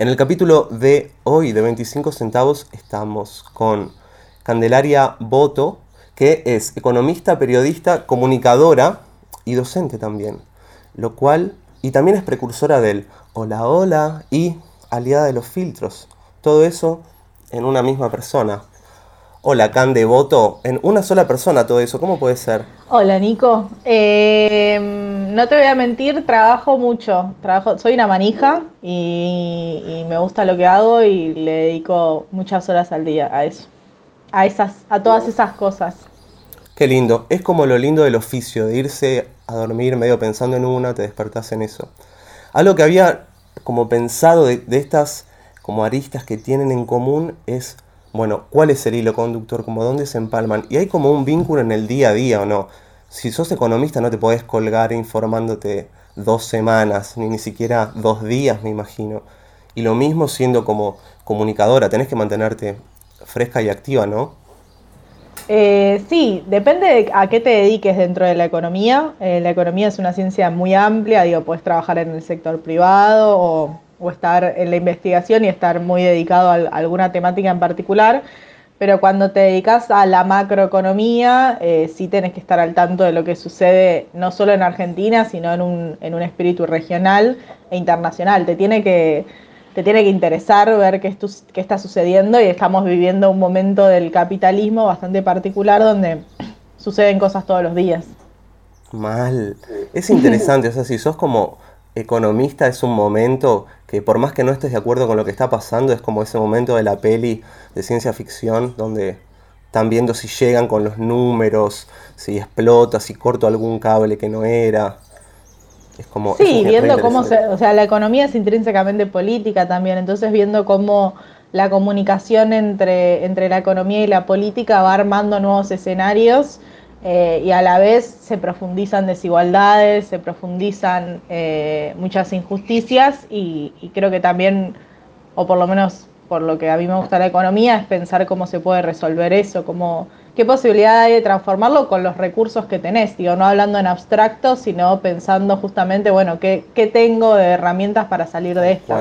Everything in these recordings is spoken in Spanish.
En el capítulo de hoy de 25 centavos estamos con Candelaria Boto, que es economista, periodista, comunicadora y docente también, lo cual, y también es precursora del hola hola y aliada de los filtros. Todo eso en una misma persona. Hola, Cande Voto, en una sola persona todo eso, ¿cómo puede ser? Hola, Nico. Em, no te voy a mentir, trabajo mucho. Trabajo, soy una manija y, y, me gusta lo que hago y le dedico muchas horas al día a eso. A esas, a todas esas cosas. Qué lindo. Es como lo lindo del oficio, de irse a dormir medio pensando en una, te despertás en eso. Algo que había como pensado de, de estas como aristas que tienen en común es bueno, ¿cuál es el hilo conductor? Como dónde se empalman. Y hay como un vínculo en el día a día, ¿o no? Si sos economista no te podés colgar informándote dos semanas, ni ni siquiera dos días, me imagino. Y lo mismo siendo como comunicadora, tenés que mantenerte fresca y activa, ¿no? Eh, sí, depende de a qué te dediques dentro de la economía. Eh, la economía es una ciencia muy amplia, digo, puedes trabajar en el sector privado o o estar en la investigación y estar muy dedicado a, alguna temática en particular, pero cuando te dedicas a la macroeconomía, eh, sí tenés que estar al tanto de lo que sucede no solo en Argentina, sino en un, en un espíritu regional e internacional. Te tiene que, te tiene que interesar ver qué, qué está sucediendo y estamos viviendo un momento del capitalismo bastante particular donde suceden cosas todos los días. Mal. Es interesante, o sea, si sos como economista es un momento que por más que no estés de acuerdo con lo que está pasando, es como ese momento de la peli de ciencia ficción donde están viendo si llegan con los números, si explota, si corto algún cable que no era. Es como, sí, viendo cómo se, o sea, la economía es intrínsecamente política también, entonces viendo cómo la comunicación entre, entre la economía y la política va armando nuevos escenarios eh, y a la vez se profundizan desigualdades, se profundizan eh, muchas injusticias y, creo que también, o por lo menos por lo que a mí me gusta la economía, es pensar cómo se puede resolver eso, cómo, qué posibilidad hay de transformarlo con los recursos que tenés, digo, no hablando en abstracto, sino pensando justamente, bueno, qué, qué tengo de herramientas para salir de esto.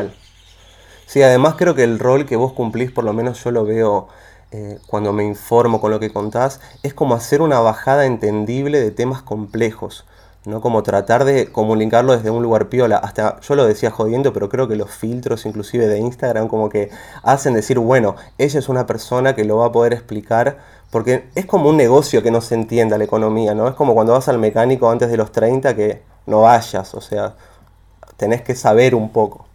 Sí, además creo que el rol que vos cumplís, por lo menos yo lo veo eh, cuando me informo con lo que contás, es como hacer una bajada entendible de temas complejos, ¿no? Como tratar de comunicarlo desde un lugar piola. Hasta yo lo decía jodiendo, pero creo que los filtros inclusive de Instagram como que hacen decir, bueno, ella es una persona que lo va a poder explicar, porque es como un negocio que no se entienda la economía, ¿no? Es como cuando vas al mecánico antes de los 30 que no vayas, o sea, tenés que saber un poco.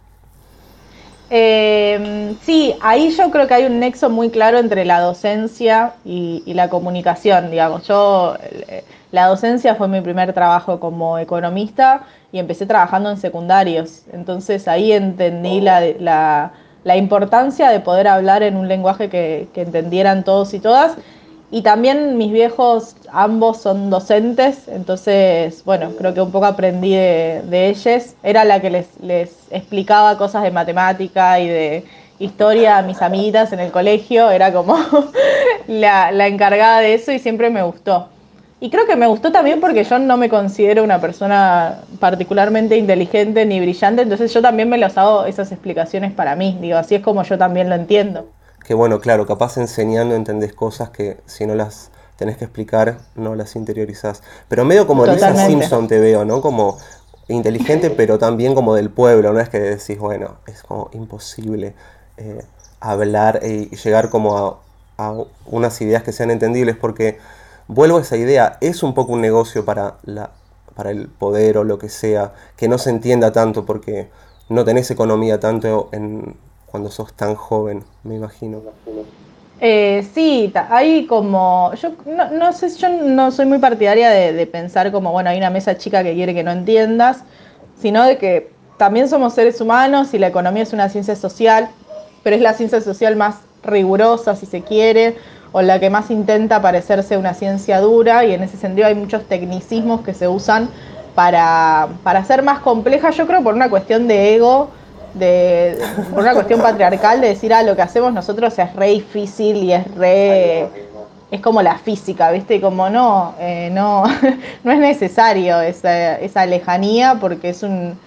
Eh, sí, ahí yo creo que hay un nexo muy claro entre la docencia y, la comunicación, digamos. Yo, eh, la docencia fue mi primer trabajo como economista y empecé trabajando en secundarios. Entonces ahí entendí la, importancia de poder hablar en un lenguaje que, que entendieran todos y todas y también mis viejos, ambos son docentes, entonces, bueno, creo que un poco aprendí de, ellos. Era la que les, explicaba cosas de matemática y de historia a mis amigas en el colegio, era como la, la encargada de eso y siempre me gustó. Y creo que me gustó también porque yo no me considero una persona particularmente inteligente ni brillante, entonces yo también me los hago esas explicaciones para mí, digo, así es como yo también lo entiendo que bueno, claro, capaz enseñando entendés cosas que si no las tenés que explicar, no las interiorizás. Pero medio como Lisa Simpson te veo, ¿no? Como inteligente, pero también como del pueblo, no es que decís, bueno, es como imposible eh, hablar y llegar como a, a, unas ideas que sean entendibles, porque vuelvo a esa idea, es un poco un negocio para, la, para el poder o lo que sea, que no se entienda tanto porque no tenés economía tanto en, cuando sos tan joven, me imagino. Eh, sí, hay como, yo no, sé, yo no soy muy partidaria de, pensar como, bueno, hay una mesa chica que quiere que no entiendas, sino de que también somos seres humanos y la economía es una ciencia social, pero es la ciencia social más rigurosa, si se quiere, o la que más intenta parecerse una ciencia dura, y en ese sentido hay muchos tecnicismos que se usan para, para hacer más compleja, yo creo por una cuestión de ego, de, por una cuestión patriarcal de decir, ah, lo que hacemos nosotros es re difícil y es re... Es como la física, ¿viste? Como no, eh, no, no es necesario esa, esa lejanía porque es un,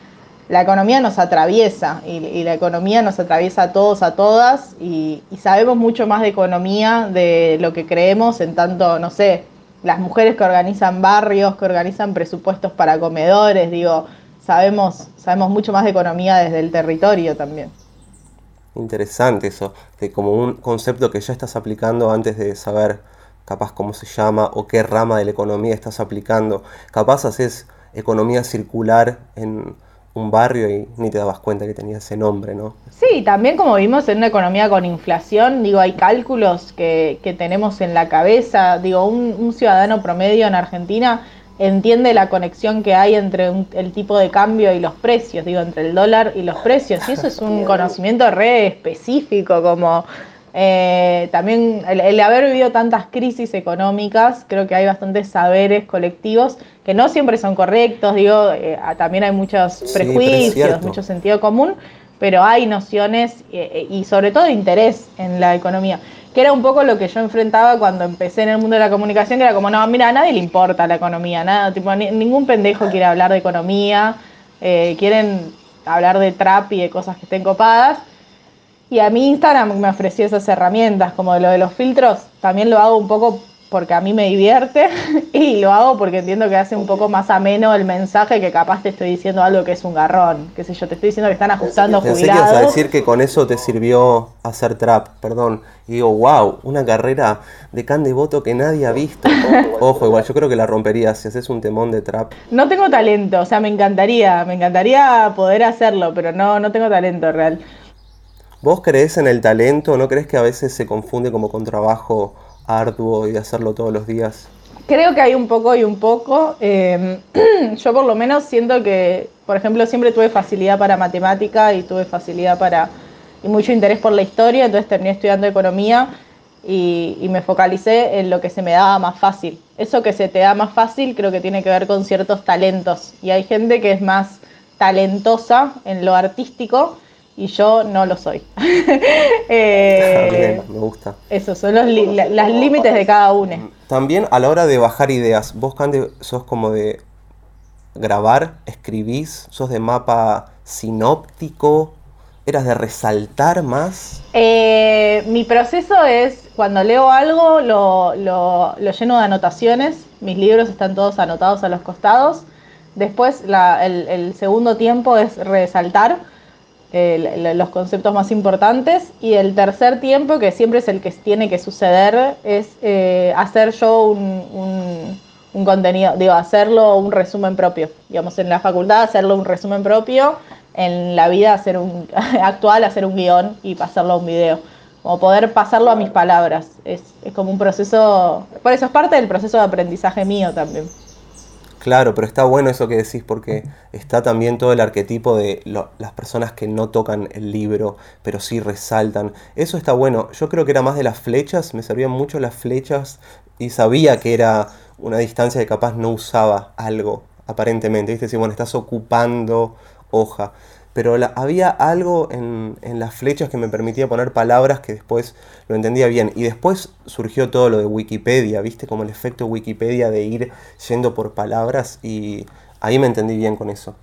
la economía nos atraviesa y, la economía nos atraviesa a todos, a todas y, sabemos mucho más de economía de lo que creemos en tanto, no sé, las mujeres que organizan barrios, que organizan presupuestos para comedores, digo, sabemos, sabemos mucho más de economía desde el territorio también. Interesante eso, de como un concepto que ya estás aplicando antes de saber capaz cómo se llama o qué rama de la economía estás aplicando. Capaz haces economía circular en un barrio y ni te dabas cuenta que tenía ese nombre, ¿no? Sí, también como vimos en una economía con inflación, digo, hay cálculos que, tenemos en la cabeza, digo, un, ciudadano promedio en Argentina entiende la conexión que hay entre el tipo de cambio y los precios, digo, entre el dólar y los precios, y eso es un conocimiento re específico, como eh, también el, haber vivido tantas crisis económicas, creo que hay bastantes saberes colectivos que no siempre son correctos, digo, eh, también hay muchos prejuicios, mucho sentido común, pero hay nociones eh, y sobre todo interés en la economía, que era un poco lo que yo enfrentaba cuando empecé en el mundo de la comunicación, que era como, no, mira, a nadie le importa la economía, nada, tipo, ningún pendejo quiere hablar de economía, quieren hablar de trap y de cosas que estén copadas. Y a mí Instagram me ofreció esas herramientas, como lo de los filtros, también lo hago un poco porque a mí me divierte y lo hago porque entiendo que hace un poco más ameno el mensaje que capaz te estoy diciendo algo que es un garrón, qué sé yo, te estoy diciendo que están ajustando Pensé jubilados. Que a decir que con eso te sirvió hacer trap, perdón. Y digo, wow, una carrera de can de voto que nadie ha visto. Ojo, igual yo creo que la rompería si haces un temón de trap. No tengo talento, o sea, me encantaría, me encantaría poder hacerlo, pero no, no tengo talento real. ¿Vos crees en el talento? ¿No crees que a veces se confunde como con trabajo arduo y hacerlo todos los días? Creo que hay un poco y un poco. Em, yo por lo menos siento que, por ejemplo, siempre tuve facilidad para matemática y tuve facilidad para... y mucho interés por la historia, entonces terminé estudiando economía y, y me focalicé en lo que se me daba más fácil. Eso que se te da más fácil creo que tiene que ver con ciertos talentos y hay gente que es más talentosa en lo artístico y yo no lo soy. eh, me gusta. Eso, son los límites de cada uno. También a la hora de bajar ideas, vos, Cande, sos como de grabar, escribís, sos de mapa sinóptico, eras de resaltar más. Eh, mi proceso es, cuando leo algo, lo, lo, lleno de anotaciones, mis libros están todos anotados a los costados. Después el, el segundo tiempo es resaltar los conceptos más importantes. Y el tercer tiempo, que siempre es el que tiene que suceder, es eh, hacer yo un, un, contenido, digo, hacerlo un resumen propio. Digamos, en la facultad hacerlo un resumen propio, en la vida hacer un actual, hacer un guion y pasarlo a un video. Como poder pasarlo a mis palabras. Es, es como un proceso, por eso es parte del proceso de aprendizaje mío también. Claro, pero está bueno eso que decís porque está también todo el arquetipo de las personas que no tocan el libro, pero sí resaltan. Eso está bueno. Yo creo que era más de las flechas, me servían mucho las flechas y sabía que era una distancia que capaz no usaba algo, aparentemente. ¿Viste? Si, bueno, estás ocupando hoja pero había algo en, las flechas que me permitía poner palabras que después lo entendía bien. Y después surgió todo lo de Wikipedia, ¿viste? Como el efecto Wikipedia de ir yendo por palabras y ahí me entendí bien con eso.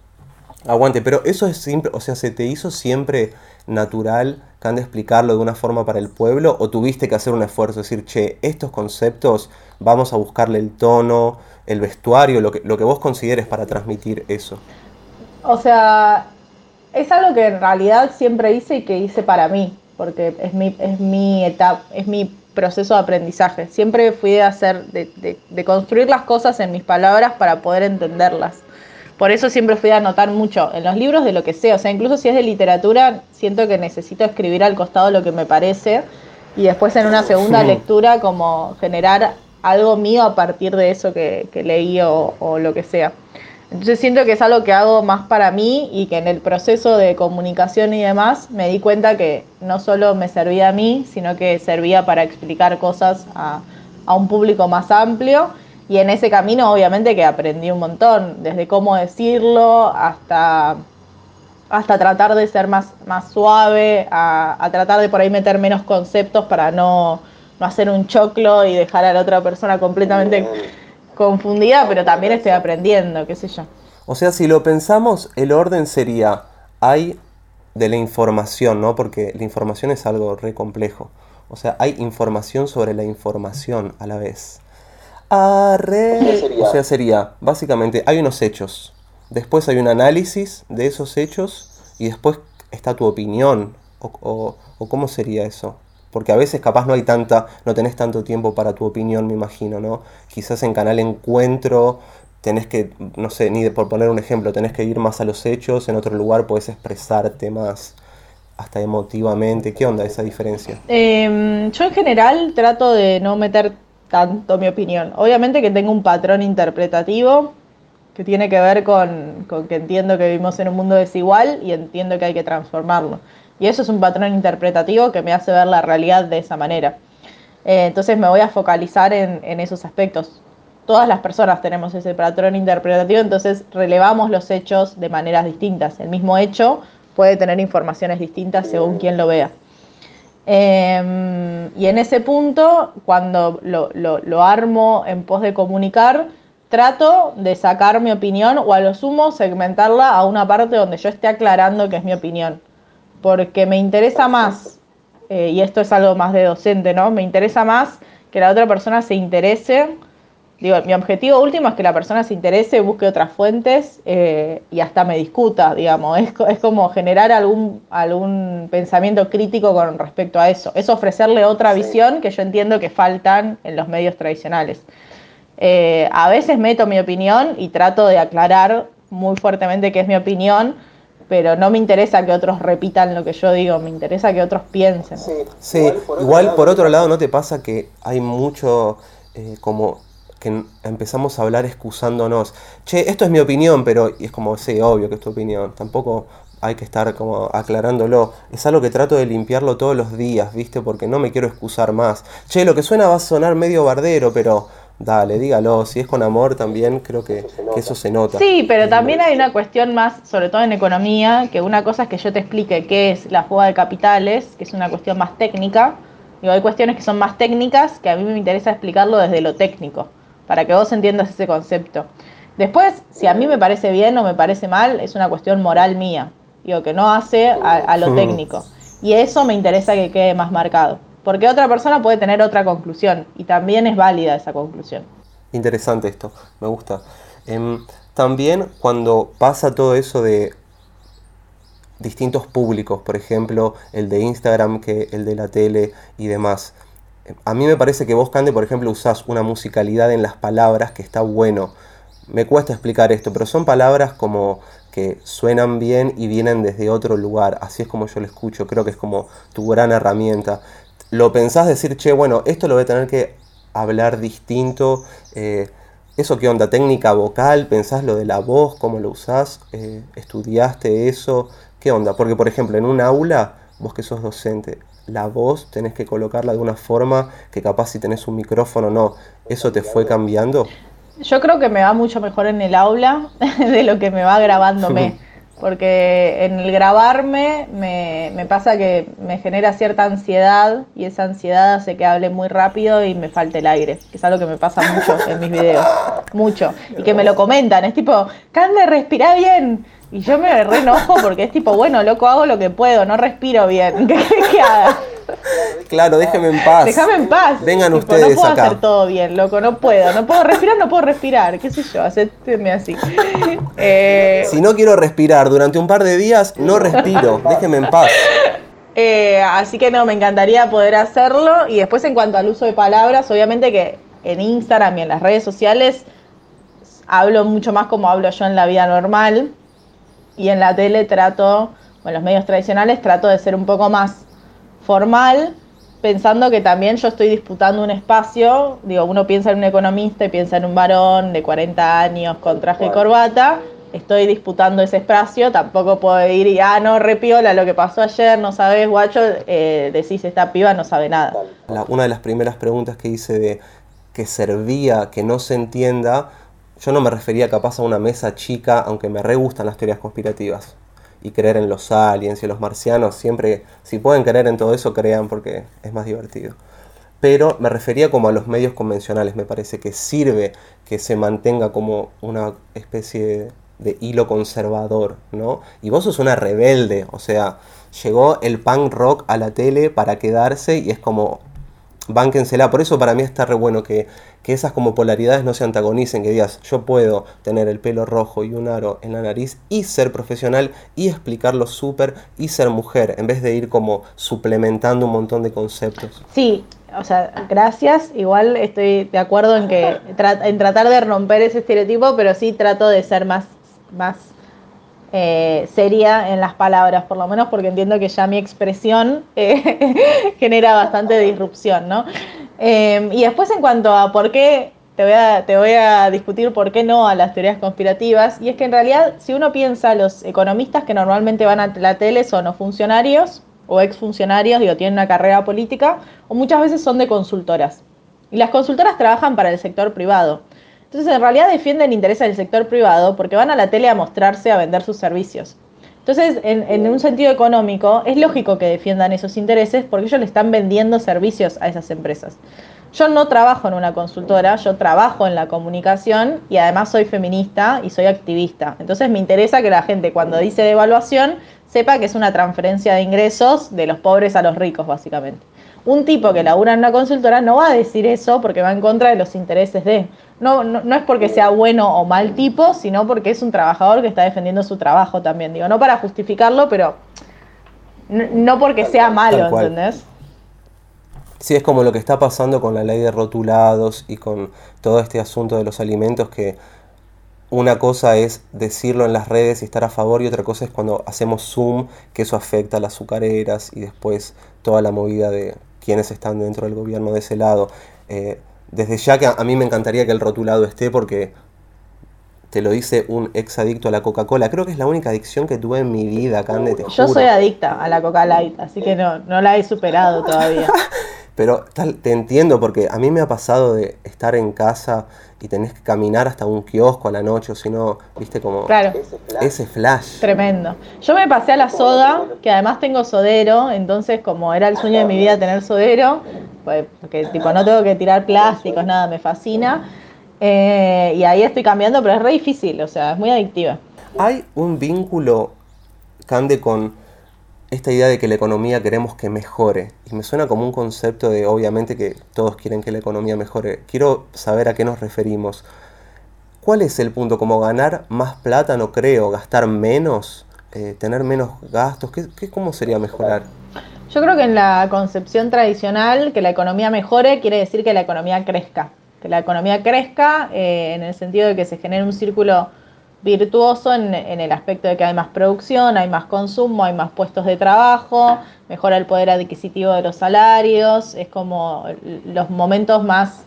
Aguante, pero eso es simple, o sea, ¿se te hizo siempre natural, han de explicarlo de una forma para el pueblo o tuviste que hacer un esfuerzo, decir, che, estos conceptos vamos a buscarle el tono, el vestuario, lo que, lo que vos consideres para transmitir eso? O sea, es algo que en realidad siempre hice y que hice para mí, porque es mi, es mi etapa, es mi proceso de aprendizaje. Siempre fui de hacer, de, de, construir las cosas en mis palabras para poder entenderlas. Por eso siempre fui a anotar mucho en los libros de lo que sea. O sea, incluso si es de literatura, siento que necesito escribir al costado lo que me parece y después en una segunda lectura como generar algo mío a partir de eso que, que leí o, o lo que sea. Entonces siento que es algo que hago más para mí y que en el proceso de comunicación y demás me di cuenta que no solo me servía a mí, sino que servía para explicar cosas a, un público más amplio. Y en ese camino obviamente que aprendí un montón, desde cómo decirlo hasta, hasta tratar de ser más, más suave, a, tratar de por ahí meter menos conceptos para no, no hacer un choclo y dejar a la otra persona completamente confundida, pero también estoy aprendiendo, qué sé yo. O sea, si lo pensamos, el orden sería, hay de la información, ¿no? Porque la información es algo re complejo. O sea, hay información sobre la información a la vez. O sea, sería, básicamente, hay unos hechos. Después hay un análisis de esos hechos y después está tu opinión. O, o, cómo sería eso. Porque a veces capaz no hay tanta, no tenés tanto tiempo para tu opinión, me imagino, ¿no? Quizás en Canal Encuentro tenés que, no sé, ni por poner un ejemplo, tenés que ir más a los hechos, en otro lugar puedes expresarte más hasta emotivamente. ¿Qué onda esa diferencia? Em, yo en general trato de no meter tanto mi opinión. Obviamente que tengo un patrón interpretativo que tiene que ver con, que entiendo que vivimos en un mundo desigual y entiendo que hay que transformarlo. Y eso es un patrón interpretativo que me hace ver la realidad de esa manera. Eh, entonces me voy a focalizar en, esos aspectos todas las personas tenemos ese patrón interpretativo, entonces relevamos los hechos de maneras distintas. El mismo hecho puede tener informaciones distintas según quien lo vea. Em, y en ese punto, cuando lo, armo en pos de comunicar, trato de sacar mi opinión o a lo sumo segmentarla a una parte donde yo esté aclarando que es mi opinión. Porque me interesa más, eh, y esto es algo más de docente, ¿no? Me interesa más que la otra persona se interese Digo, mi objetivo último es que la persona se interese, busque otras fuentes eh, y hasta me discuta, digamos. Es, es, como generar algún, algún pensamiento crítico con respecto a eso. Es ofrecerle otra visión que yo entiendo que faltan en los medios tradicionales. Eh, a veces meto mi opinión y trato de aclarar muy fuertemente que es mi opinión, pero no me interesa que otros repitan lo que yo digo, me interesa que otros piensen. Sí, igual por, otro, lado, ¿no te pasa que hay mucho eh, como que empezamos a hablar excusándonos. Che, esto es mi opinión, pero y es como, sí, obvio que es tu opinión. Tampoco hay que estar como aclarándolo. Es algo que trato de limpiarlo todos los días, ¿viste? Porque no me quiero excusar más. Che, lo que suena va a sonar medio bardero, pero dale, dígalo. Si es con amor también, creo que, eso se nota. Sí, pero también hay una cuestión más, sobre todo en economía, que una cosa es que yo te explique qué es la fuga de capitales, que es una cuestión más técnica. Digo, hay cuestiones que son más técnicas que a mí me interesa explicarlo desde lo técnico para que vos entiendas ese concepto. Después, si a mí me parece bien o me parece mal, es una cuestión moral mía, digo, que no hace a, lo técnico. Y eso me interesa que quede más marcado, porque otra persona puede tener otra conclusión y también es válida esa conclusión. Interesante esto, me gusta. Em, también cuando pasa todo eso de distintos públicos, por ejemplo, el de Instagram que el de la tele y demás, a mí me parece que vos, Cande, por ejemplo, usás una musicalidad en las palabras que está bueno. Me cuesta explicar esto, pero son palabras como que suenan bien y vienen desde otro lugar. Así es como yo lo escucho, creo que es como tu gran herramienta. Lo pensás decir, che, bueno, esto lo voy a tener que hablar distinto. Eh, ¿Eso qué onda? ¿Técnica vocal? ¿Pensás lo de la voz? ¿Cómo lo usás? Eh, ¿Estudiaste eso? ¿Qué onda? Porque, por ejemplo, en un aula, vos que sos docente, la voz tenés que colocarla de una forma que capaz si tenés un micrófono no. ¿Eso te fue cambiando? Yo creo que me va mucho mejor en el aula de lo que me va grabándome. Porque en el grabarme me, pasa que me genera cierta ansiedad y esa ansiedad hace que hable muy rápido y me falte el aire, que es algo que me pasa mucho en mis videos, mucho. Y que me lo comentan, es tipo, Cande, respira bien. Y yo me re enojo porque es tipo, bueno, loco, hago lo que puedo, no respiro bien. ¿Qué querés que haga? Claro, déjeme en paz. Déjame en paz. Vengan ustedes No puedo hacer todo bien, loco, no puedo. No puedo respirar, no puedo respirar. ¿Qué sé yo? Hacedme así. Eh, si no quiero respirar durante un par de días, no respiro. Déjeme en paz. Eh, así que no, me encantaría poder hacerlo. Y después en cuanto al uso de palabras, obviamente que en Instagram y en las redes sociales hablo mucho más como hablo yo en la vida normal y en la tele trato, o en los medios tradicionales trato de ser un poco más formal, pensando que también yo estoy disputando un espacio, digo, uno piensa en un economista y piensa en un varón de 40 años con traje y corbata, estoy disputando ese espacio, tampoco puedo ir y, ah, no, repiola lo que pasó ayer, no sabes, guacho, eh, decís, esta piba no sabe nada. una de las primeras preguntas que hice de que servía que no se entienda, yo no me refería capaz a una mesa chica, aunque me re gustan las teorías conspirativas. Y creer en los aliens y los marcianos, siempre, si pueden creer en todo eso, crean porque es más divertido. Pero me refería como a los medios convencionales, me parece que sirve que se mantenga como una especie de hilo conservador, ¿no? Y vos sos una rebelde, o sea, llegó el punk rock a la tele para quedarse y es como, bánquensela. Por eso para mí está re bueno que, esas como polaridades no se antagonicen, que digas, yo puedo tener el pelo rojo y un aro en la nariz y ser profesional y explicarlo súper y ser mujer, en vez de ir como suplementando un montón de conceptos. Sí, o sea, gracias. Igual estoy de acuerdo en que en tratar de romper ese estereotipo, pero sí trato de ser más, más eh, seria en las palabras, por lo menos porque entiendo que ya mi expresión eh, genera bastante disrupción, ¿no? Eh, y después en cuanto a por qué, te voy, a, te voy a discutir por qué no a las teorías conspirativas, y es que en realidad si uno piensa, los economistas que normalmente van a la tele son o funcionarios o exfuncionarios, digo, tienen una carrera política, o muchas veces son de consultoras. Y las consultoras trabajan para el sector privado. Entonces, en realidad defienden intereses del sector privado porque van a la tele a mostrarse, a vender sus servicios. Entonces, en, un sentido económico, es lógico que defiendan esos intereses porque ellos le están vendiendo servicios a esas empresas. Yo no trabajo en una consultora, yo trabajo en la comunicación y además soy feminista y soy activista. Entonces me interesa que la gente cuando dice devaluación sepa que es una transferencia de ingresos de los pobres a los ricos, básicamente. Un tipo que labura en una consultora no va a decir eso porque va en contra de los intereses de no, no, es porque sea bueno o mal tipo, sino porque es un trabajador que está defendiendo su trabajo también. Digo, no para justificarlo, pero no porque sea malo, ¿entendés? Sí, es como lo que está pasando con la ley de rotulados y con todo este asunto de los alimentos que una cosa es decirlo en las redes y estar a favor y otra cosa es cuando hacemos Zoom, que eso afecta a las azucareras y después toda la movida de quienes están dentro del gobierno de ese lado. Eh, desde ya que a, mí me encantaría que el rotulado esté porque te lo dice un ex adicto a la Coca-Cola. Creo que es la única adicción que tuve en mi vida, Cande, te Yo soy adicta a la Coca Light, así que no, no la he superado todavía. Pero tal, te entiendo porque a mí me ha pasado de estar en casa y tenés que caminar hasta un kiosco a la noche, o si no, viste como claro. ese, flash. Tremendo. Yo me pasé a la soda, que además tengo sodero, entonces como era el sueño de mi vida tener sodero, pues, porque tipo no tengo que tirar plásticos, nada, me fascina. Eh, y ahí estoy cambiando, pero es re difícil, o sea, es muy adictiva. Hay un vínculo, Cande, con esta idea de que la economía queremos que mejore. Y me suena como un concepto de, obviamente, que todos quieren que la economía mejore. Quiero saber a qué nos referimos. ¿Cuál es el punto? ¿Como ganar más plata? No creo. ¿Gastar menos? Eh, ¿Tener menos gastos? ¿Qué, cómo sería mejorar? Yo creo que en la concepción tradicional, que la economía mejore quiere decir que la economía crezca. Que la economía crezca eh, en el sentido de que se genere un círculo virtuoso en, el aspecto de que hay más producción, hay más consumo, hay más puestos de trabajo, mejora el poder adquisitivo de los salarios, es como los momentos más,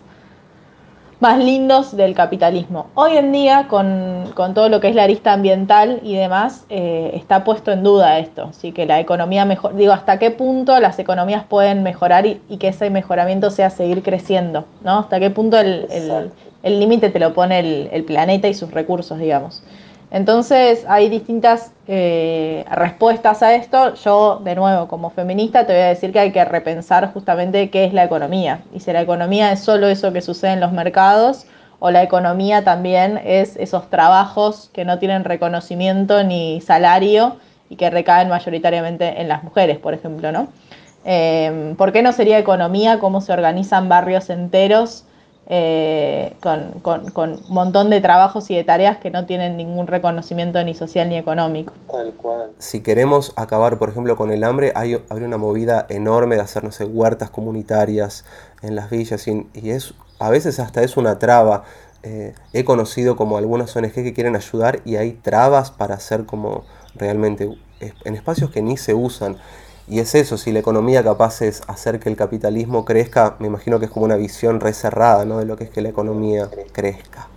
más lindos del capitalismo. Hoy en día, con, todo lo que es la arista ambiental y demás, eh, está puesto en duda esto, así que la economía mejor, digo, hasta qué punto las economías pueden mejorar y, que ese mejoramiento sea seguir creciendo, ¿no? Hasta qué punto el límite te lo pone el, planeta y sus recursos, digamos. Entonces hay distintas eh, respuestas a esto. Yo, de nuevo, como feminista, te voy a decir que hay que repensar justamente qué es la economía. Y si la economía es solo eso que sucede en los mercados, o la economía también es esos trabajos que no tienen reconocimiento ni salario y que recaen mayoritariamente en las mujeres, por ejemplo, ¿no? Eh, ¿Por qué no sería economía cómo se organizan barrios enteros eh, con, un montón de trabajos y de tareas que no tienen ningún reconocimiento ni social ni económico. Tal cual. Si queremos acabar, por ejemplo, con el hambre, hay, una movida enorme de hacer, no sé, huertas comunitarias en las villas y, es, a veces hasta es una traba. Eh, he conocido como algunas ONG que quieren ayudar y hay trabas para hacer como realmente en espacios que ni se usan. Y es eso, si la economía capaz es hacer que el capitalismo crezca, me imagino que es como una visión reserrada ¿no? de lo que es que la economía crezca.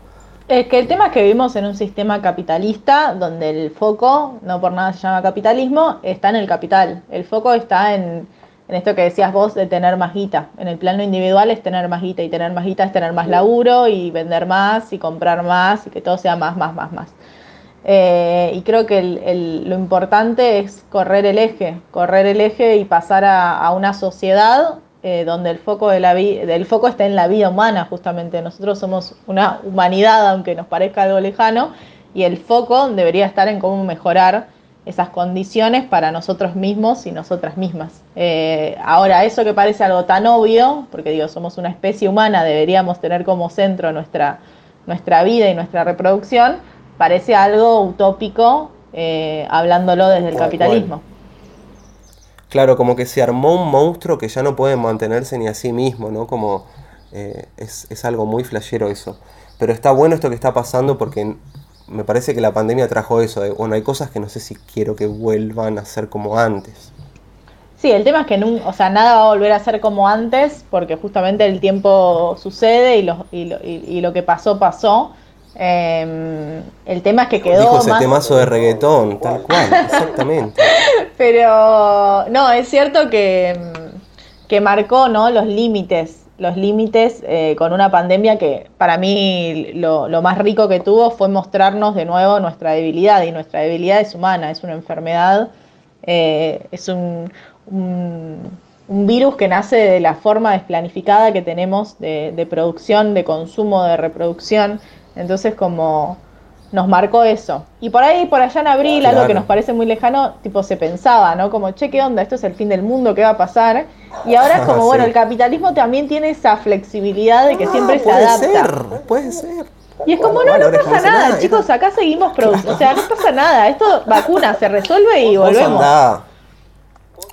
Es que el tema es que vivimos en un sistema capitalista donde el foco, no por nada se llama capitalismo, está en el capital. El foco está en, en esto que decías vos de tener más guita. En el plano individual es tener más guita y tener más guita es tener más laburo y vender más y comprar más y que todo sea más, más, más, más. Eh, y creo que lo importante es correr el eje, correr el eje y pasar a, una sociedad eh, donde el foco, del foco está en la vida humana, justamente. Nosotros somos una humanidad, aunque nos parezca algo lejano, y el foco debería estar en cómo mejorar esas condiciones para nosotros mismos y nosotras mismas. Eh, ahora, eso que parece algo tan obvio, porque digo, somos una especie humana, deberíamos tener como centro nuestra, nuestra vida y nuestra reproducción, parece algo utópico eh, hablándolo desde el capitalismo. Claro, como que se armó un monstruo que ya no puede mantenerse ni a sí mismo, ¿no? Como eh, es, es algo muy flashero eso. Pero está bueno esto que está pasando porque me parece que la pandemia trajo eso. bueno, hay cosas que no sé si quiero que vuelvan a ser como antes. Sí, el tema es que no, o sea, nada va a volver a ser como antes porque justamente el tiempo sucede y lo, y lo, que pasó, pasó. Em, el tema es que quedó. Dijo ese temazo de reggaetón, tal cual, exactamente. Pero no, es cierto que, que marcó ¿no? los límites los límites eh, con una pandemia que para mí lo, más rico que tuvo fue mostrarnos de nuevo nuestra debilidad y nuestra debilidad es humana, es una enfermedad, eh, es un, un, virus que nace de la forma desplanificada que tenemos de, de producción, de consumo, de reproducción, entonces como nos marcó eso. Y por ahí, por allá en abril, algo que nos parece muy lejano, tipo se pensaba, ¿no? Como, che, ¿qué onda? Esto es el fin del mundo, ¿qué va a pasar? Y ahora es como, bueno, el capitalismo también tiene esa flexibilidad de que ah, siempre se adapta. Puede ser, puede ser. Y es como, no, no pasa nada, chicos, acá seguimos produciendo. O sea, no pasa nada, esto vacuna, se resuelve y volvemos.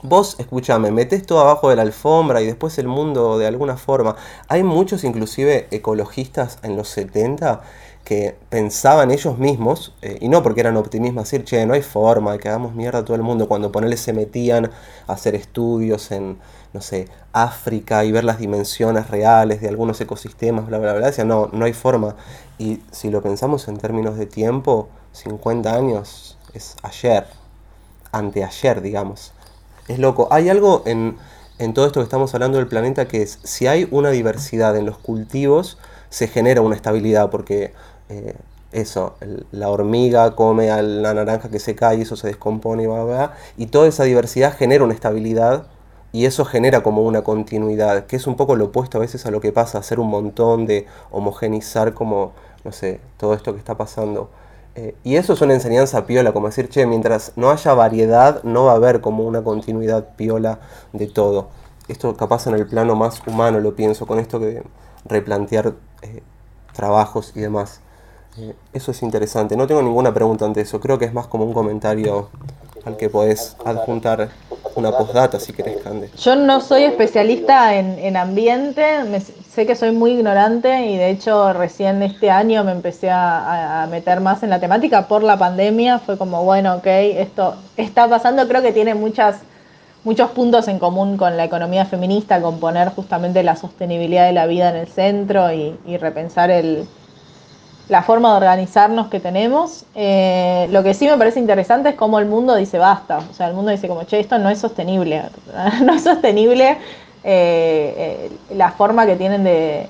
Vos, escúchame, metés todo abajo de la alfombra y después el mundo de alguna forma. Hay muchos, inclusive, ecologistas en los 70 que pensaban ellos mismos, eh, y no porque eran optimistas, decir, che, no hay forma que hagamos mierda a todo el mundo, cuando ponele se metían a hacer estudios en, no sé, África y ver las dimensiones reales de algunos ecosistemas, bla, bla, bla, decían, no, no hay forma. Y si lo pensamos en términos de tiempo, 50 años es ayer, anteayer, digamos. Es loco. Hay algo en, en todo esto que estamos hablando del planeta que es, si hay una diversidad en los cultivos, se genera una estabilidad, porque eh, eso, la hormiga come a la naranja que se cae eso se descompone y va, y toda esa diversidad genera una estabilidad y eso genera como una continuidad, que es un poco lo opuesto a veces a lo que pasa, hacer un montón de homogenizar como, no sé, todo esto que está pasando. Eh, y eso es una enseñanza piola, como decir, che, mientras no haya variedad, no va a haber como una continuidad piola de todo. Esto capaz en el plano más humano lo pienso, con esto que replantear eh, trabajos y demás. Eh, eso es interesante. No tengo ninguna pregunta ante eso. Creo que es más como un comentario al que podés adjuntar una postdata si querés, Cande. Yo no soy especialista en, ambiente, sé que soy muy ignorante y de hecho recién este año me empecé a, meter más en la temática por la pandemia. Fue como, bueno, ok, esto está pasando, creo que tiene muchas muchos puntos en común con la economía feminista, con poner justamente la sostenibilidad de la vida en el centro y, repensar el, la forma de organizarnos que tenemos. Eh, lo que sí me parece interesante es cómo el mundo dice basta. O sea, el mundo dice como, che, esto no es sostenible. no es sostenible eh, eh, la forma que tienen de,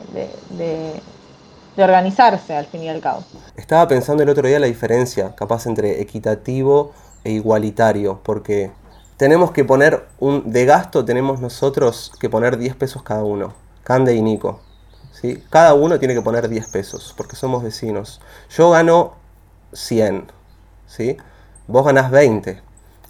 de, organizarse al fin y al cabo. Estaba pensando el otro día la diferencia capaz entre equitativo e igualitario, porque tenemos que poner un de gasto tenemos nosotros que poner 10 pesos cada uno, Cande y Nico. ¿Sí? Cada uno tiene que poner 10 pesos porque somos vecinos. Yo gano 100, ¿sí? Vos ganás 20.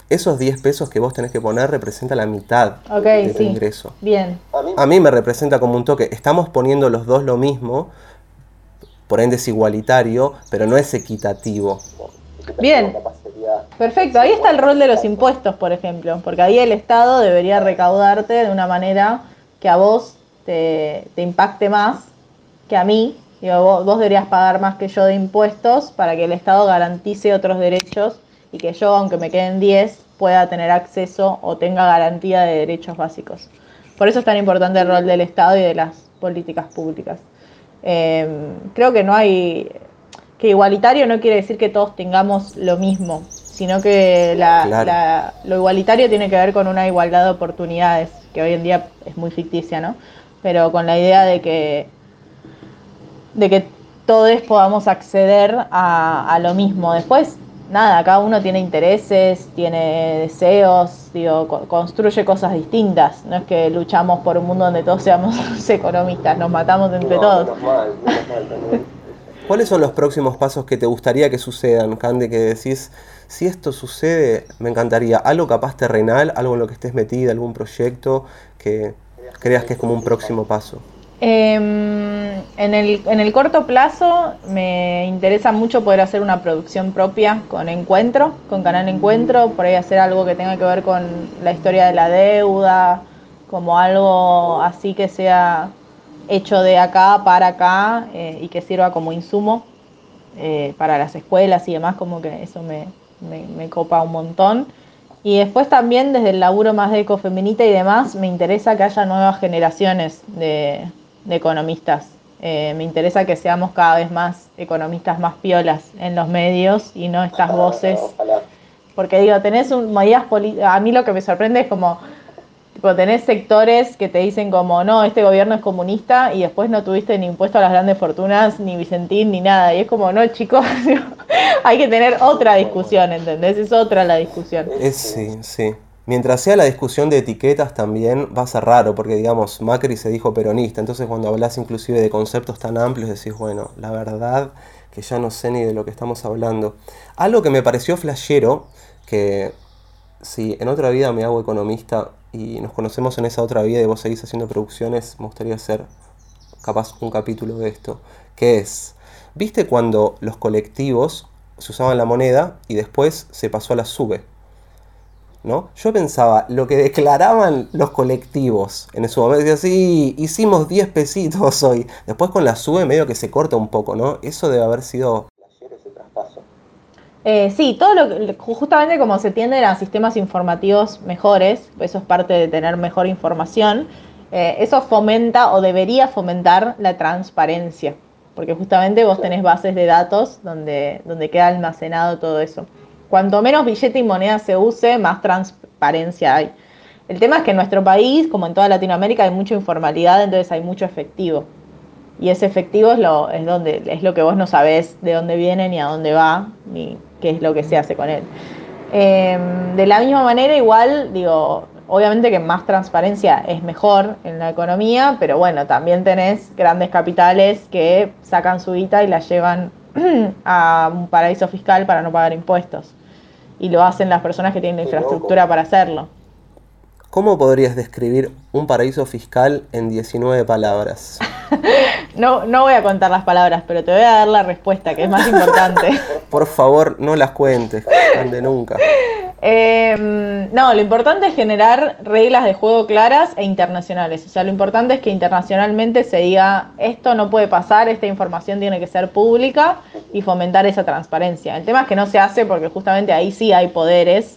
Esos 10 pesos que vos tenés que poner representa la mitad de tu ingreso. Bien. A mí me representa como un toque. Estamos poniendo los dos lo mismo, por ende es igualitario, pero no es equitativo. Bien. Perfecto, ahí está el rol de los impuestos, por ejemplo, porque ahí el Estado debería recaudarte de una manera que a vos te, impacte más que a mí. vos, vos, deberías pagar más que yo de impuestos para que el Estado garantice otros derechos y que yo, aunque me queden 10, pueda tener acceso o tenga garantía de derechos básicos. Por eso es tan importante el rol del Estado y de las políticas públicas. Eh, creo que no hay que igualitario no quiere decir que todos tengamos lo mismo, sino que la, lo igualitario tiene que ver con una igualdad de oportunidades, que hoy en día es muy ficticia, ¿no? Pero con la idea de que, de que todos podamos acceder a, lo mismo. Después, nada, cada uno tiene intereses, tiene deseos, digo, construye cosas distintas. No es que luchamos por un mundo donde todos seamos economistas, nos matamos entre todos. ¿Cuáles son los próximos pasos que te gustaría que sucedan, Cande? Que decís, si esto sucede, me encantaría. Algo capaz terrenal, algo en lo que estés metida, algún proyecto que creas que es como un próximo paso. Em, en, el, en el corto plazo me interesa mucho poder hacer una producción propia con Encuentro, con Canal Encuentro, por ahí hacer algo que tenga que ver con la historia de la deuda, como algo así que sea hecho de acá para acá eh, y que sirva como insumo eh, para las escuelas y demás, como que eso me, me, copa un montón. Y después también desde el laburo más de ecofeminita y demás, me interesa que haya nuevas generaciones de, economistas. Eh, me interesa que seamos cada vez más economistas más piolas en los medios y no estas voces. Porque digo, tenés un, medidas A mí lo que me sorprende es como Tipo, tenés sectores que te dicen como, no, este gobierno es comunista y después no tuviste ni impuesto a las grandes fortunas, ni Vicentín, ni nada. Y es como, no, chicos, hay que tener otra discusión, ¿entendés? Es otra la discusión. Es, sí, sí. Mientras sea la discusión de etiquetas también va a ser raro, porque digamos, Macri se dijo peronista, entonces cuando hablas inclusive de conceptos tan amplios decís, bueno, la verdad que ya no sé ni de lo que estamos hablando. Algo que me pareció flashero, que si en otra vida me hago economista, y nos conocemos en esa otra vida y vos seguís haciendo producciones, me gustaría hacer capaz un capítulo de esto, que es, ¿viste cuando los colectivos se usaban la moneda y después se pasó a la sube? ¿No? Yo pensaba, lo que declaraban los colectivos en ese momento, decía, sí, hicimos 10 pesitos hoy. Después con la sube medio que se corta un poco, ¿no? Eso debe haber sido eh, sí, todo lo justamente como se tienden a sistemas informativos mejores, eso es parte de tener mejor información, eh, eso fomenta o debería fomentar la transparencia, porque justamente vos tenés bases de datos donde, donde queda almacenado todo eso. Cuanto menos billete y moneda se use, más transparencia hay. El tema es que en nuestro país, como en toda Latinoamérica, hay mucha informalidad, entonces hay mucho efectivo. Y ese efectivo es lo, es donde, es lo que vos no sabés de dónde viene, ni a dónde va, ni qué es lo que se hace con él. Em, de la misma manera, igual, digo, obviamente que más transparencia es mejor en la economía, pero bueno, también tenés grandes capitales que sacan su guita y la llevan a un paraíso fiscal para no pagar impuestos. Y lo hacen las personas que tienen la infraestructura para hacerlo. ¿Cómo podrías describir un paraíso fiscal en 19 palabras? no, no voy a contar las palabras, pero te voy a dar la respuesta, que es más importante. Por favor, no las cuentes, de nunca. Em, no, lo importante es generar reglas de juego claras e internacionales. O sea, lo importante es que internacionalmente se diga esto no puede pasar, esta información tiene que ser pública y fomentar esa transparencia. El tema es que no se hace porque justamente ahí sí hay poderes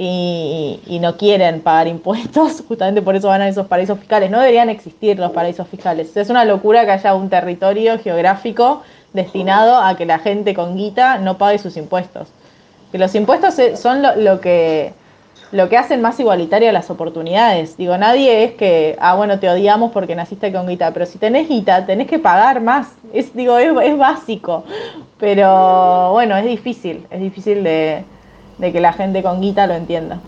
y, no quieren pagar impuestos, justamente por eso van a esos paraísos fiscales. No deberían existir los paraísos fiscales. Es una locura que haya un territorio geográfico destinado a que la gente con guita no pague sus impuestos. Que los impuestos son lo, que lo que hacen más igualitaria las oportunidades. Digo, nadie es que, ah, bueno, te odiamos porque naciste con guita, pero si tenés guita, tenés que pagar más. Es, digo, es básico. Pero bueno, es difícil, es difícil de, de que la gente con guita lo entienda.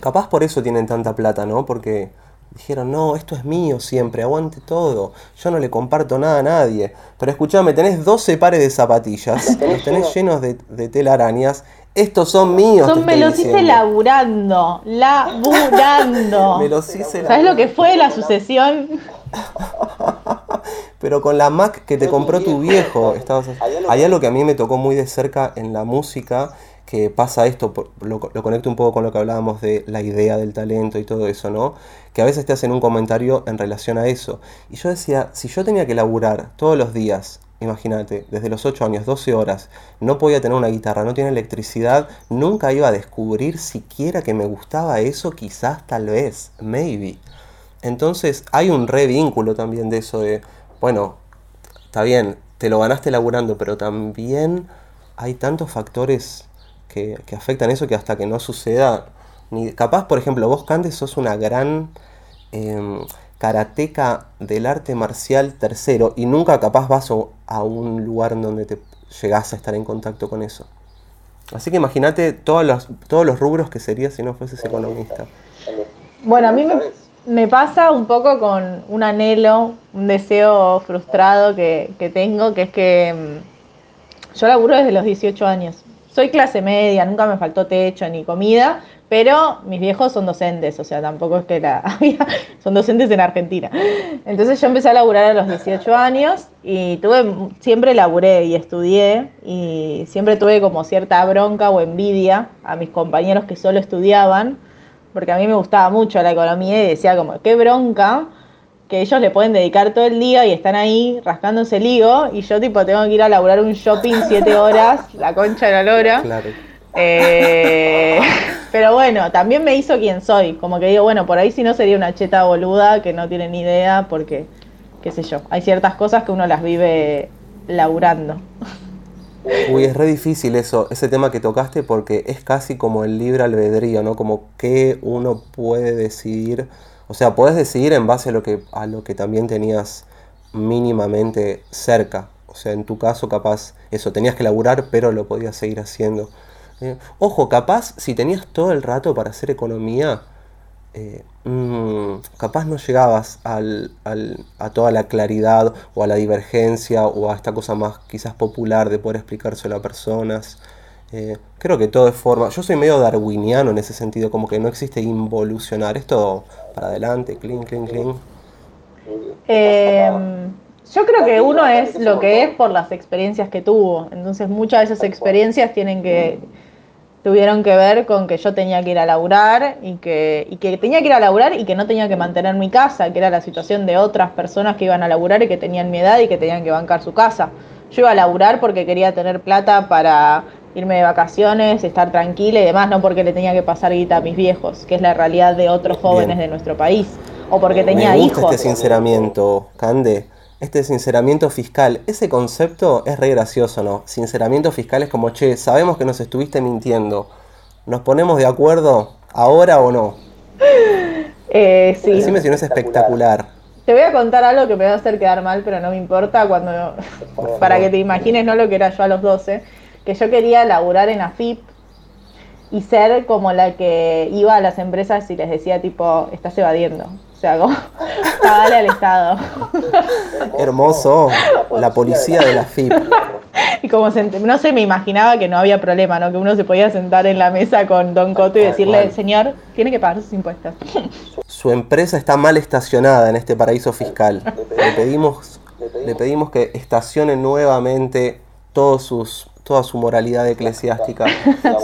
Capaz por eso tienen tanta plata, ¿no? Porque dijeron, no, esto es mío siempre, aguante todo, yo no le comparto nada a nadie. Pero escuchame, tenés 12 pares de zapatillas, los tenés llenos de, telarañas, estos son míos. Son, me los hice laburando, laburando. me los hice ¿Sabes lo que fue la sucesión? Pero con la Mac que te compró tu viejo, estabas... hay algo que a mí me tocó muy de cerca en la música que pasa esto, lo, lo, conecto un poco con lo que hablábamos de la idea del talento y todo eso, ¿no? Que a veces te hacen un comentario en relación a eso. Y yo decía, si yo tenía que laburar todos los días, imagínate, desde los 8 años, 12 horas, no podía tener una guitarra, no tiene electricidad, nunca iba a descubrir siquiera que me gustaba eso, quizás, tal vez, maybe. Entonces hay un re vínculo también de eso de, bueno, está bien, te lo ganaste laburando, pero también hay tantos factores que, afectan eso que hasta que no suceda, ni capaz, por ejemplo, vos Candes sos una gran eh, karateca del arte marcial tercero y nunca capaz vas a un lugar donde te llegás a estar en contacto con eso. Así que imagínate todos los, todos los rubros que serías si no fueses economista. Bueno, a mí me, me pasa un poco con un anhelo, un deseo frustrado que, que tengo, que es que Yo laburo desde los 18 años. Soy clase media, nunca me faltó techo ni comida, pero mis viejos son docentes, o sea, tampoco es que la son docentes en Argentina. Entonces yo empecé a laburar a los 18 años y tuve, siempre laburé y estudié y siempre tuve como cierta bronca o envidia a mis compañeros que solo estudiaban, porque a mí me gustaba mucho la economía y decía como, qué bronca que ellos le pueden dedicar todo el día y están ahí rascándose el higo y yo tipo tengo que ir a laburar un shopping siete horas, la concha de la lora. Claro. Eh, pero bueno, también me hizo quien soy. Como que digo, bueno, por ahí si no sería una cheta boluda que no tiene ni idea porque, qué sé yo, hay ciertas cosas que uno las vive laburando. Uy, es re difícil eso, ese tema que tocaste porque es casi como el libre albedrío, ¿no? Como que uno puede decidir, o sea, puedes decidir en base a lo que, a lo que también tenías mínimamente cerca. O sea, en tu caso capaz eso, tenías que laburar, pero lo podías seguir haciendo. Eh, ojo, capaz si tenías todo el rato para hacer economía, eh, mm, capaz no llegabas a toda la claridad o a la divergencia o a esta cosa más quizás popular de poder explicárselo a personas. Eh, creo que todo es forma. Yo soy medio darwiniano en ese sentido, como que no existe involucionar. Esto para adelante, clean, clean, clean. Em, yo creo que uno es lo que es por las experiencias que tuvo. Entonces muchas de esas experiencias tienen que tuvieron que ver con que yo tenía que ir a laburar y que, y que tenía que ir a laburar y que no tenía que mantener mi casa, que era la situación de otras personas que iban a laburar y que tenían mi edad y que tenían que bancar su casa. Yo iba a laburar porque quería tener plata para irme de vacaciones, estar tranquila y demás, no porque le tenía que pasar guita a mis viejos, que es la realidad de otros jóvenes de nuestro país, o porque tenía Me gusta Este sinceramiento, Cande este sinceramiento fiscal, ese concepto es re gracioso, ¿no? Sinceramiento fiscal es como, che, sabemos que nos estuviste mintiendo. ¿Nos ponemos de acuerdo ahora o no? Eh, sí. Decime si no es espectacular. Te voy a contar algo que me va a hacer quedar mal, pero no me importa cuando para que te imagines no lo que era yo a los 12, que yo quería laburar en AFIP y ser como la que iba a las empresas y les decía tipo, estás evadiendo sea, como dale al Estado. Hermoso, la policía de la FIP. Y como se, no sé, me imaginaba que no había problema, ¿no? Que uno se podía sentar en la mesa con Don Coto y decirle, señor, tiene que pagar sus impuestos. Su empresa está mal estacionada en este paraíso fiscal. Le pedimos, le pedimos que estacione nuevamente todos sus, toda su moralidad eclesiástica.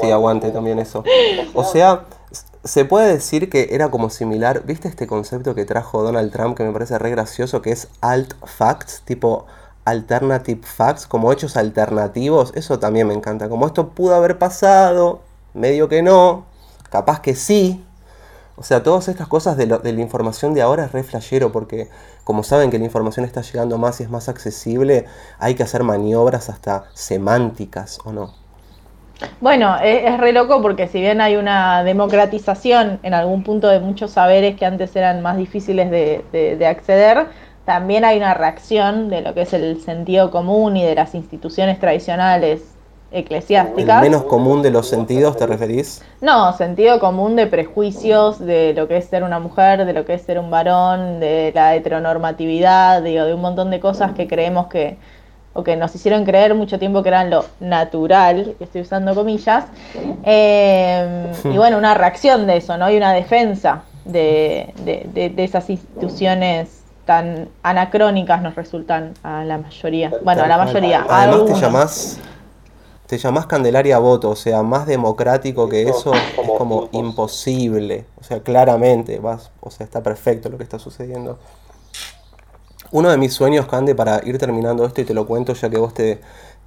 Sí, aguante también eso. O sea, se puede decir que era como similar, ¿viste este concepto que trajo Donald Trump que me parece re gracioso, que es alt facts, tipo alternative facts, como hechos alternativos? Eso también me encanta, como esto pudo haber pasado, medio que no, capaz que sí. O sea, todas estas cosas de, de la información de ahora es re flashero porque como saben que la información está llegando más y es más accesible, hay que hacer maniobras hasta semánticas, ¿o no? Bueno, es, re loco porque si bien hay una democratización en algún punto de muchos saberes que antes eran más difíciles de, acceder, también hay una reacción de lo que es el sentido común y de las instituciones tradicionales eclesiásticas. ¿El menos común de los sentidos te referís? No, sentido común de prejuicios de lo que es ser una mujer, de lo que es ser un varón, de la heteronormatividad, digo, de un montón de cosas que creemos que, o que nos hicieron creer mucho tiempo que eran lo natural, estoy usando comillas, eh, y bueno, una reacción de eso, ¿no? Y una defensa de, esas instituciones tan anacrónicas nos resultan a la mayoría. Bueno, a la mayoría. Además te llamás, te llamás Candelaria Voto, o sea, más democrático que eso es como imposible. O sea, claramente, vas, o sea, está perfecto lo que está sucediendo. Uno de mis sueños, Cande, para ir terminando esto y te lo cuento ya que vos te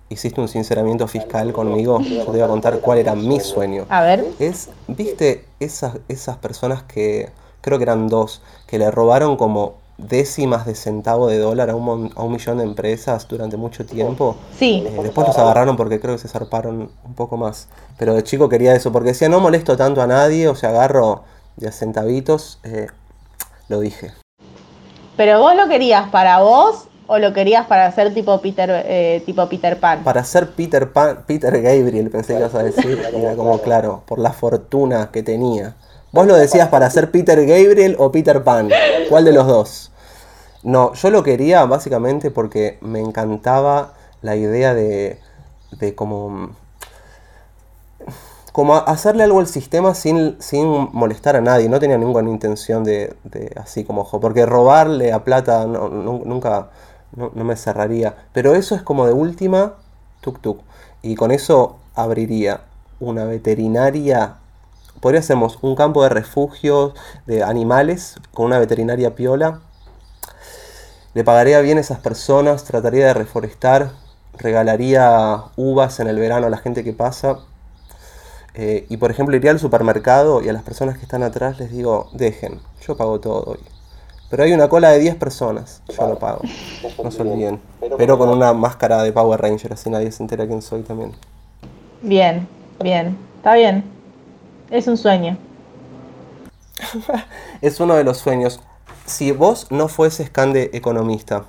hiciste un sinceramiento fiscal conmigo, yo te voy a contar cuál era mi sueño. A ver. Es, viste, esas, esas personas que, creo que eran dos, que le robaron como décimas de centavo de dólar a un, a un millón de empresas durante mucho tiempo. Sí. Eh, después los agarraron porque creo que se zarparon un poco más. Pero de chico quería eso, porque decía, no molesto tanto a nadie, o sea, agarro de a centavitos, eh, lo dije. Pero vos lo querías para vos o lo querías para ser tipo Peter eh, tipo Peter Pan. Para ser Peter Pan, Peter Gabriel pensé que ibas a decir, era como claro, por la fortuna que tenía. ¿Vos lo decías para ser Peter Gabriel o Peter Pan? ¿Cuál de los dos? No, yo lo quería básicamente porque me encantaba la idea de de como como hacerle algo al sistema sin, sin molestar a nadie. No tenía ninguna intención de, así como ojo, porque robarle a plata nunca no, me cerraría. Pero eso es como de última, tuk tuk. Y con eso abriría una veterinaria. Podría hacemos un campo de refugio de animales con una veterinaria piola. Le pagaría bien a esas personas, trataría de reforestar, regalaría uvas en el verano a la gente que pasa eh, y por ejemplo, iría al supermercado y a las personas que están atrás les digo, dejen, yo pago todo hoy. Pero hay una cola de 10 personas, yo lo pago. No se olviden. Pero con una máscara de Power Ranger, así nadie se entera quién soy también. Bien, bien, está bien. Es un sueño. es uno de los sueños. Si vos no fueses Cande economista,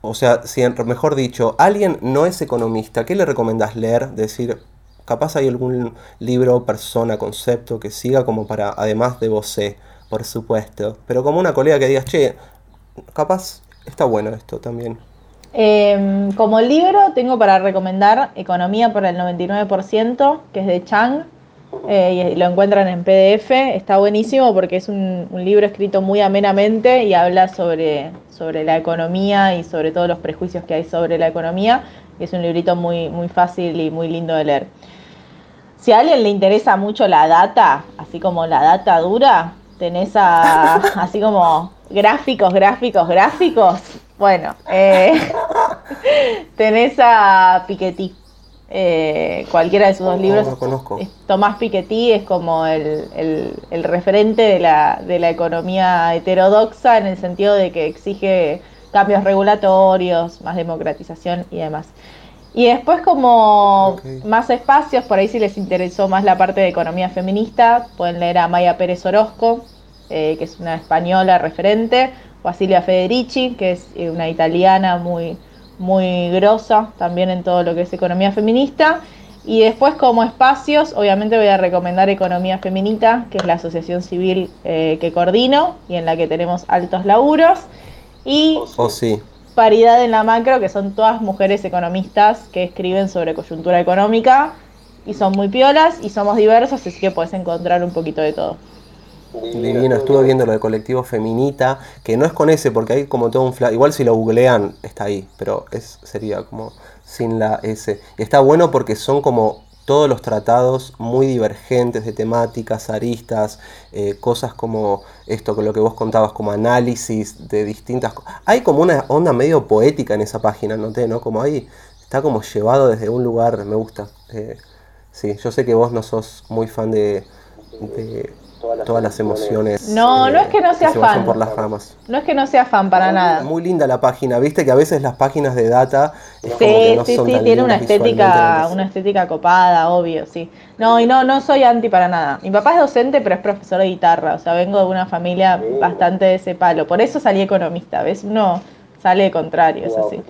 o sea, si mejor dicho, alguien no es economista, ¿qué le recomendás leer? Decir, capaz hay algún libro, persona, concepto que siga como para, además de vos, por supuesto, pero como una colega que digas, che, capaz está bueno esto también. Em, como libro tengo para recomendar Economía por el 99%, que es de Chang, eh, y lo encuentran en PDF. Está buenísimo porque es un, libro escrito muy amenamente y habla sobre, sobre la economía y sobre todos los prejuicios que hay sobre la economía. Es un librito muy, muy fácil y muy lindo de leer. Si a alguien le interesa mucho la data, así como la data dura, tenés a, así como gráficos, gráficos, gráficos. Bueno, eh, tenés a Piketty. Eh, cualquiera de sus dos libros. No conozco. Tomás Piketty es como el, el, referente de la, de la economía heterodoxa en el sentido de que exige cambios regulatorios, más democratización y demás. Y después como más espacios, por ahí si les interesó más la parte de economía feminista, pueden leer a Maya Pérez Orozco, eh, que es una española referente, o a Silvia Federici, que es eh, una italiana muy, muy grosa también en todo lo que es economía feminista. Y después como espacios, obviamente voy a recomendar Economía Feminita, que es la asociación civil eh, que coordino y en la que tenemos altos laburos. Y oh, sí paridad en la macro, que son todas mujeres economistas que escriben sobre coyuntura económica y son muy piolas y somos diversos, así que puedes encontrar un poquito de todo. Divino, estuve viendo lo de colectivo feminita, que no es con ese, porque hay como todo un fla igual si lo googlean está ahí, pero es sería como sin la S. Y está bueno porque son como todos los tratados muy divergentes de temáticas, aristas, eh, cosas como esto, con lo que vos contabas, como análisis de distintas cosas. Hay como una onda medio poética en esa página, noté, ¿no? Como ahí está como llevado desde un lugar, me gusta. Eh, sí, yo sé que vos no sos muy fan de todas las emociones. No, no es que no sea fan. Por las ramas. No es que no sea fan para nada. Muy linda la página, viste que a veces las páginas de data sí, sí, sí, tiene una estética, una estética copada, obvio, sí. No, y no, no soy anti para nada. Mi papá es docente, pero es profesor de guitarra, o sea, vengo de una familia bastante de ese palo. Por eso salí economista, ¿ves? Uno sale contrario, es así.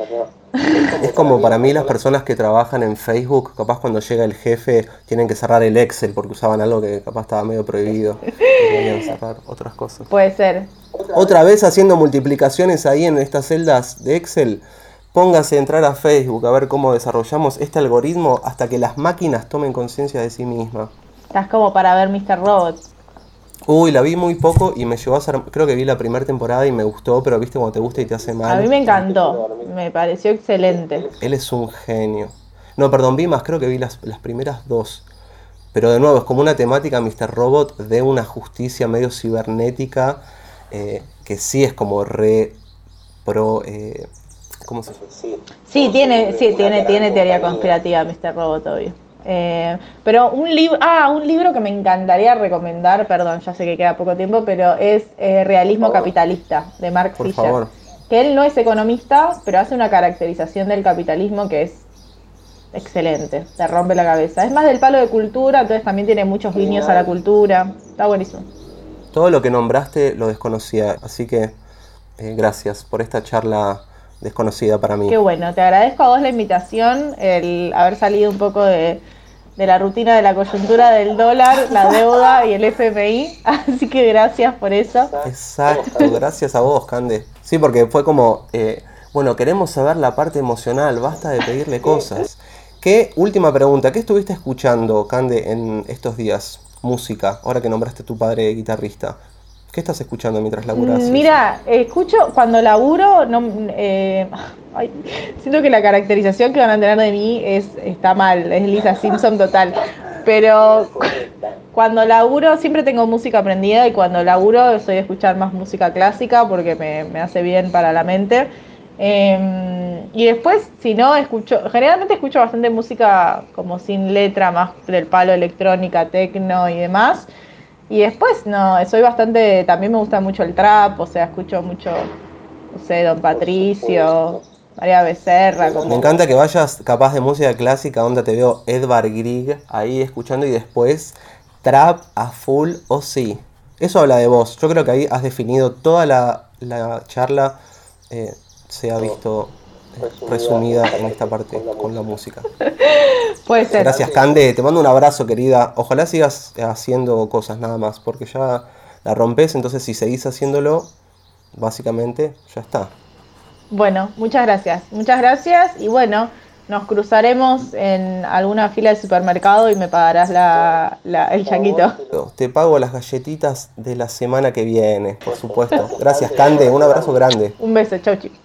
Es como para mí las personas que trabajan en Facebook, capaz cuando llega el jefe tienen que cerrar el Excel porque usaban algo que capaz estaba medio prohibido. Deberían cerrar otras cosas. Puede ser. Otra vez haciendo multiplicaciones ahí en estas celdas de Excel, póngase a entrar a Facebook a ver cómo desarrollamos este algoritmo hasta que las máquinas tomen conciencia de sí mismas. Estás como para ver Mr. Robots. Uy, la vi muy poco y me llevó a ser. Creo que vi la primera temporada y me gustó, pero viste cuando te gusta y te hace mal. A mí me encantó, me pareció excelente. Él es un genio. No, perdón, vi más, creo que vi las, primeras dos. Pero de nuevo, es como una temática Mr. Robot de una justicia medio cibernética eh, que sí es como re pro. Eh, ¿Cómo se llama? Sí, tiene, sí, tiene, tiene teoría conspirativa Mr. Robot, obvio. Eh, pero un libro, ah, un libro que me encantaría recomendar, perdón, ya sé que queda poco tiempo, pero es eh, Realismo Capitalista de Mark Fisher. Que él no es economista, pero hace una caracterización del capitalismo que es excelente, te rompe la cabeza. Es más del palo de cultura, entonces también tiene muchos guiños a la cultura. Está buenísimo. Todo lo que nombraste lo desconocía, así que eh, gracias por esta charla desconocida para mí. Qué bueno, te agradezco a vos la invitación, el haber salido un poco de, la rutina de la coyuntura del dólar, la deuda y el FMI, así que gracias por eso. Exacto, gracias a vos, Cande. Sí, porque fue como, eh, Bueno, queremos saber la parte emocional, basta de pedirle cosas. ¿Qué, última pregunta, qué estuviste escuchando, Cande, en estos días? Música, ahora que nombraste a tu padre guitarrista. ¿Qué estás escuchando mientras laburas? Mm, mira, escucho cuando laburo, no, eh, siento que la caracterización que van a tener de mí es está mal, es Lisa Simpson total. Pero cuando laburo siempre tengo música aprendida y cuando laburo soy de escuchar más música clásica porque me, hace bien para la mente. Em, y después, si no, escucho, generalmente escucho bastante música como sin letra, más del palo electrónica, tecno y demás. Y después, no, soy bastante, también me gusta mucho el trap, o sea, escucho mucho, no sé, Don Patricio, María Becerra. Me encanta que vayas capaz de música clásica, donde te veo Edvard Grieg ahí escuchando y después trap a full o sí. Eso habla de vos. Yo creo que ahí has definido toda la, charla, eh, se ha visto resumida en esta parte con la música. Puede ser. Gracias, Cande. Te mando un abrazo, querida. Ojalá sigas haciendo cosas nada más, porque ya la rompes, entonces si seguís haciéndolo, básicamente ya está. Bueno, muchas gracias. Muchas gracias y bueno, nos cruzaremos en alguna fila de supermercado y me pagarás la, el changuito. Te pago las galletitas de la semana que viene, por supuesto. Gracias, Cande. Un abrazo grande. Un beso, chau, chicos.